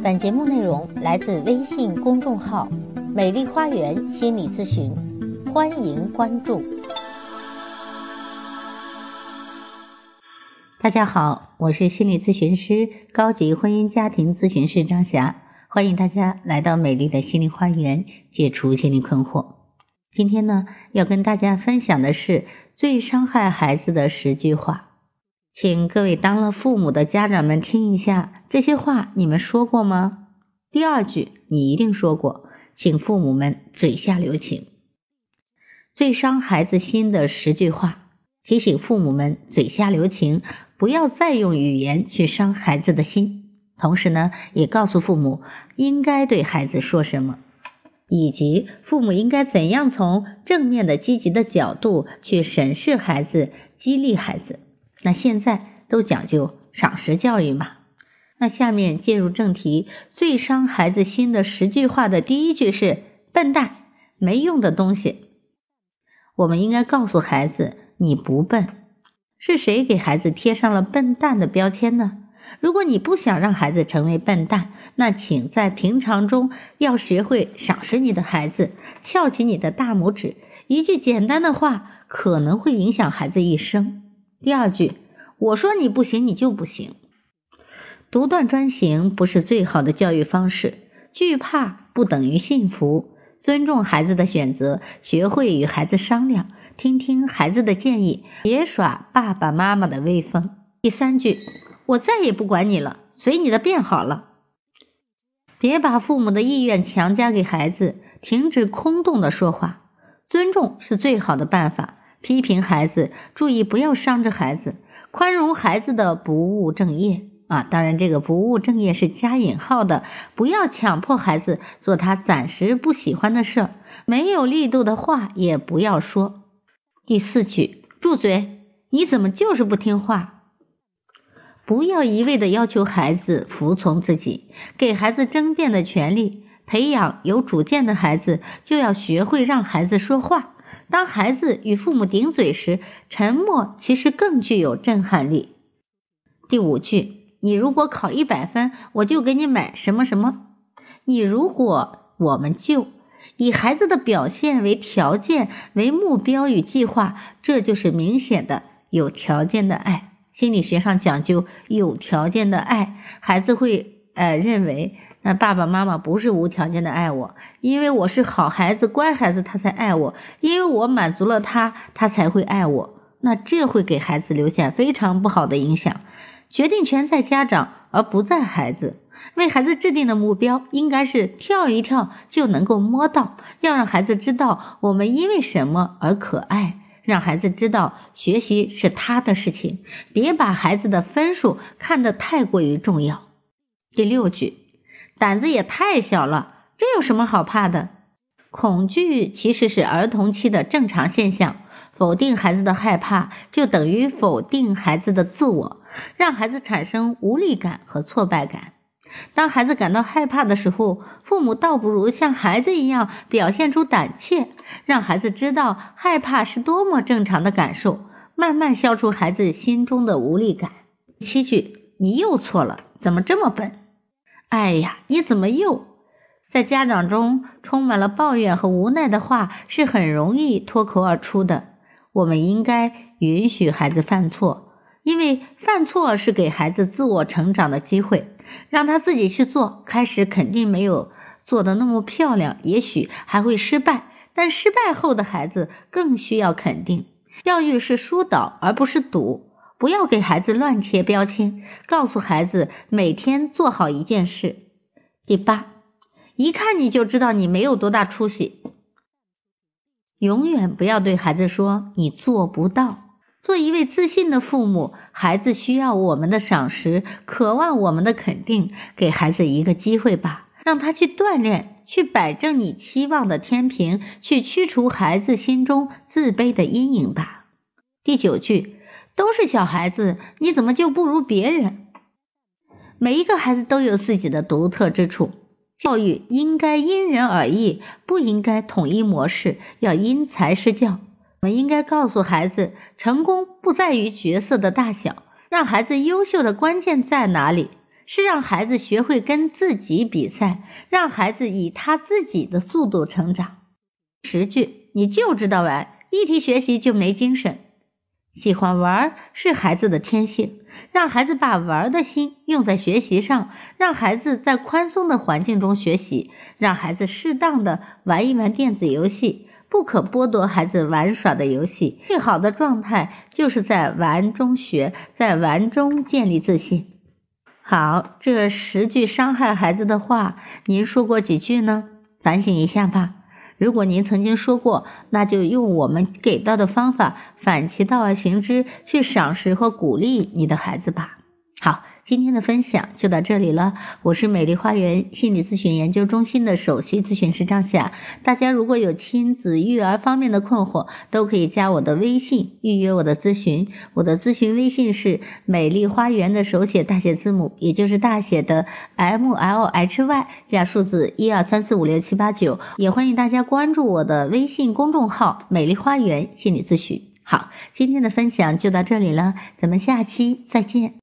本节目内容来自微信公众号“美丽花园心理咨询”，欢迎关注。大家好，我是心理咨询师、高级婚姻家庭咨询师张霞，欢迎大家来到美丽的心灵花园，解除心理困惑。今天呢，要跟大家分享的是最伤害孩子的十句话。请各位当了父母的家长们听一下，这些话你们说过吗？第二句你一定说过，请父母们嘴下留情。最伤孩子心的十句话，提醒父母们嘴下留情，不要再用语言去伤孩子的心。同时呢，也告诉父母应该对孩子说什么，以及父母应该怎样从正面的、积极的角度去审视孩子，激励孩子。那现在都讲究赏识教育嘛？那下面进入正题，最伤孩子心的十句话的第一句是“笨蛋，没用的东西”。我们应该告诉孩子：“你不笨。”是谁给孩子贴上了笨蛋的标签呢？如果你不想让孩子成为笨蛋，那请在平常中要学会赏识你的孩子，翘起你的大拇指。一句简单的话，可能会影响孩子一生。第二句，我说你不行，你就不行。独断专行不是最好的教育方式。惧怕不等于幸福。尊重孩子的选择，学会与孩子商量，听听孩子的建议，别耍爸爸妈妈的威风。第三句，我再也不管你了，随你的便好了。别把父母的意愿强加给孩子，停止空洞的说话。尊重是最好的办法。批评孩子，注意不要伤着孩子，宽容孩子的不务正业啊！当然，这个不务正业是加引号的，不要强迫孩子做他暂时不喜欢的事，没有力度的话也不要说。第四句，住嘴！你怎么就是不听话？不要一味的要求孩子服从自己，给孩子争辩的权利。培养有主见的孩子，就要学会让孩子说话。当孩子与父母顶嘴时，沉默其实更具有震撼力。第五句，你如果考一百分，我就给你买什么什么。你如果我们就以孩子的表现为条件、为目标与计划，这就是明显的有条件的爱。心理学上讲究有条件的爱，孩子会呃认为。那爸爸妈妈不是无条件的爱我，因为我是好孩子、乖孩子，他才爱我；因为我满足了他，他才会爱我。那这会给孩子留下非常不好的影响。决定权在家长，而不在孩子。为孩子制定的目标应该是跳一跳就能够摸到，要让孩子知道我们因为什么而可爱，让孩子知道学习是他的事情，别把孩子的分数看得太过于重要。第六句。胆子也太小了，这有什么好怕的？恐惧其实是儿童期的正常现象。否定孩子的害怕，就等于否定孩子的自我，让孩子产生无力感和挫败感。当孩子感到害怕的时候，父母倒不如像孩子一样表现出胆怯，让孩子知道害怕是多么正常的感受，慢慢消除孩子心中的无力感。七句，你又错了，怎么这么笨？哎呀，你怎么又在家长中充满了抱怨和无奈的话，是很容易脱口而出的。我们应该允许孩子犯错，因为犯错是给孩子自我成长的机会，让他自己去做。开始肯定没有做的那么漂亮，也许还会失败，但失败后的孩子更需要肯定。教育是疏导而不是堵。不要给孩子乱贴标签，告诉孩子每天做好一件事。第八，一看你就知道你没有多大出息。永远不要对孩子说你做不到。做一位自信的父母，孩子需要我们的赏识，渴望我们的肯定。给孩子一个机会吧，让他去锻炼，去摆正你期望的天平，去驱除孩子心中自卑的阴影吧。第九句。都是小孩子，你怎么就不如别人？每一个孩子都有自己的独特之处，教育应该因人而异，不应该统一模式，要因材施教。我们应该告诉孩子，成功不在于角色的大小，让孩子优秀的关键在哪里？是让孩子学会跟自己比赛，让孩子以他自己的速度成长。十句你就知道玩，一提学习就没精神。喜欢玩是孩子的天性，让孩子把玩的心用在学习上，让孩子在宽松的环境中学习，让孩子适当的玩一玩电子游戏，不可剥夺孩子玩耍的游戏。最好的状态就是在玩中学，在玩中建立自信。好，这十句伤害孩子的话，您说过几句呢？反省一下吧。如果您曾经说过，那就用我们给到的方法，反其道而行之，去赏识和鼓励你的孩子吧。好。今天的分享就到这里了，我是美丽花园心理咨询研究中心的首席咨询师张霞。大家如果有亲子育儿方面的困惑，都可以加我的微信预约我的咨询。我的咨询微信是美丽花园的手写大写字母，也就是大写的 M L H Y 加数字一二三四五六七八九。也欢迎大家关注我的微信公众号美丽花园心理咨询。好，今天的分享就到这里了，咱们下期再见。